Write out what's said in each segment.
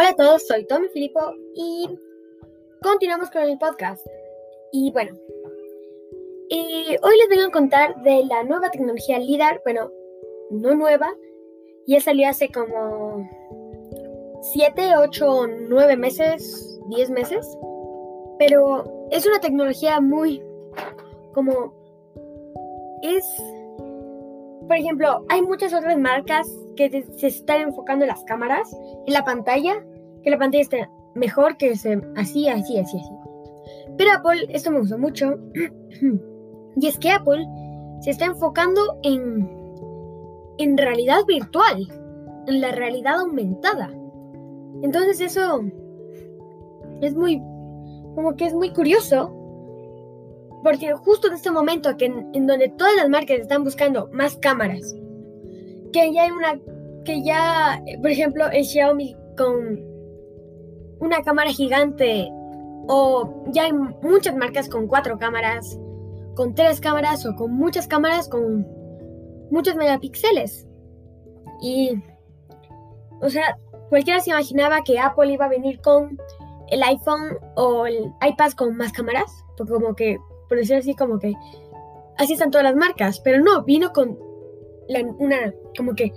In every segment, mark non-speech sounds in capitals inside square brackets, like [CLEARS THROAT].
Hola a todos, soy Tommy Filippo y continuamos con el podcast. Y bueno, eh, hoy les vengo a contar de la nueva tecnología LIDAR, bueno, no nueva, ya salió hace como 7, 8, 9 meses, 10 meses, pero es una tecnología muy como es, por ejemplo, hay muchas otras marcas que se están enfocando en las cámaras, en la pantalla, que la pantalla esté mejor, que se así, así, así, así. Pero Apple, esto me gustó mucho, [CLEARS THROAT] y es que Apple se está enfocando en, en realidad virtual, en la realidad aumentada. Entonces eso es muy, como que es muy curioso, porque justo en este momento que en, donde todas las marcas están buscando más cámaras, que ya hay una, que ya, por ejemplo, el Xiaomi con una cámara gigante, o ya hay muchas marcas con cuatro cámaras, con tres cámaras o con muchas cámaras con muchos megapíxeles. Y, o sea, cualquiera se imaginaba que Apple iba a venir con el iPhone o el iPad con más cámaras, porque como que, por decir así, como que así están todas las marcas, pero no, vino con una, como que,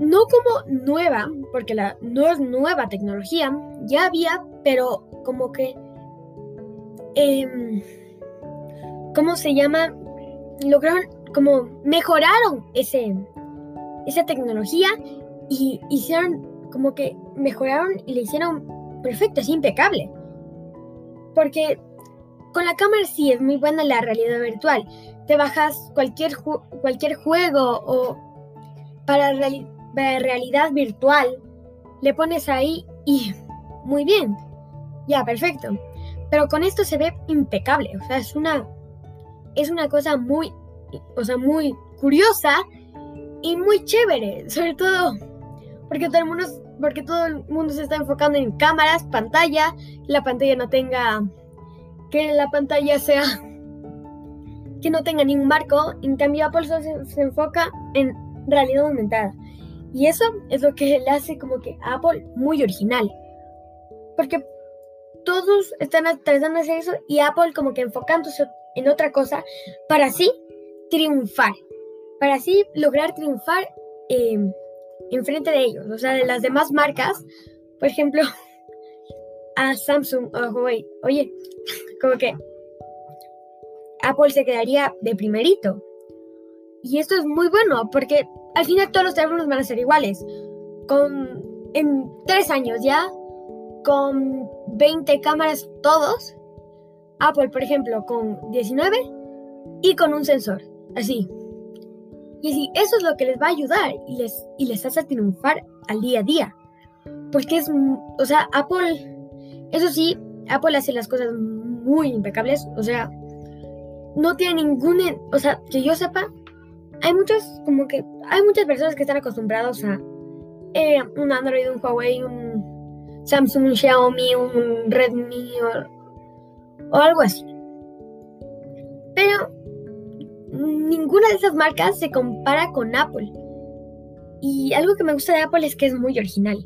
no como nueva, porque la, no es nueva tecnología, ya había, pero como que, eh, ¿cómo se llama? Lograron, como mejoraron ese, esa tecnología y hicieron como que mejoraron y le hicieron perfecto, es impecable. Porque con la cámara sí es muy buena la realidad virtual. Te bajas cualquier, cualquier juego o para, para realidad virtual, le pones ahí y muy bien. Ya, perfecto. Pero con esto se ve impecable. O sea, es una, es una cosa muy, o sea, muy curiosa y muy chévere. Sobre todo porque todo el mundo, porque todo el mundo se está enfocando en cámaras, pantalla, la pantalla no tenga, que la pantalla sea, que no tenga ningún marco. En cambio, Apple se, se enfoca en realidad aumentada. Y eso es lo que le hace como que Apple muy original. Porque todos están tratando de hacer eso y Apple como que enfocándose en otra cosa para así triunfar. Para así lograr triunfar eh, enfrente de ellos, o sea, de las demás marcas, por ejemplo, [LAUGHS] a Samsung Huawei, oye, [LAUGHS] como que Apple se quedaría de primerito. Y esto es muy bueno porque al final todos los teléfonos van a ser iguales. Con en tres años ya, con 20 cámaras todos. Apple, por ejemplo, con 19 y con un sensor. Así. Y así, eso es lo que les va a ayudar y les, y les hace triunfar al día a día. Porque es, o sea, Apple, eso sí, Apple hace las cosas muy impecables. O sea, no tiene ningún, o sea, que yo sepa, hay muchos, como que, hay muchas personas que están acostumbrados a eh, un Android, un Huawei, un Samsung, un Xiaomi, un Redmi o algo así. Pero ninguna de esas marcas se compara con Apple. Y algo que me gusta de Apple es que es muy original.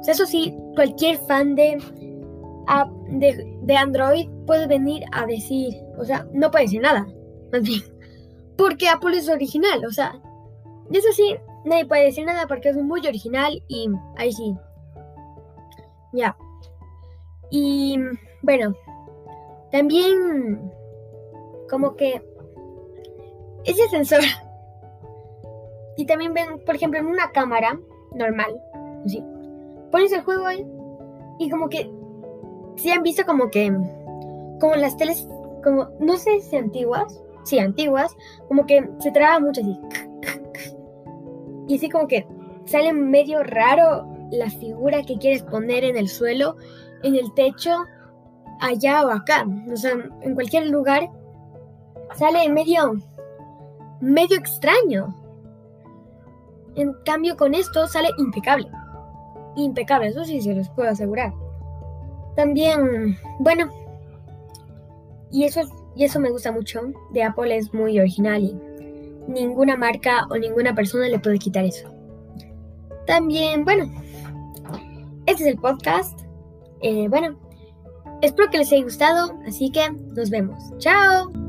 O sea, eso sí, cualquier fan de, de, Android puede venir a decir, o sea, no puede decir nada, más bien, porque Apple es original, o sea, eso sí, nadie puede decir nada porque es muy original y ahí sí. Ya. Y bueno, también como que ese sensor. [LAUGHS] Y también ven, por ejemplo, en una cámara normal, ¿sí? pones el juego ahí y como que si han visto como que como las teles como no sé si antiguas, sí, antiguas, como que se traba mucho así. Y así como que sale medio raro la figura que quieres poner en el suelo, en el techo, allá o acá, o sea, en cualquier lugar sale medio medio extraño. En cambio, con esto sale impecable. Impecable, eso sí se los puedo asegurar. También, bueno, y eso, y eso me gusta mucho de Apple, es muy original y ninguna marca o ninguna persona le puede quitar eso. También, bueno, este es el podcast. Eh, bueno, espero que les haya gustado, así que nos vemos. Chao.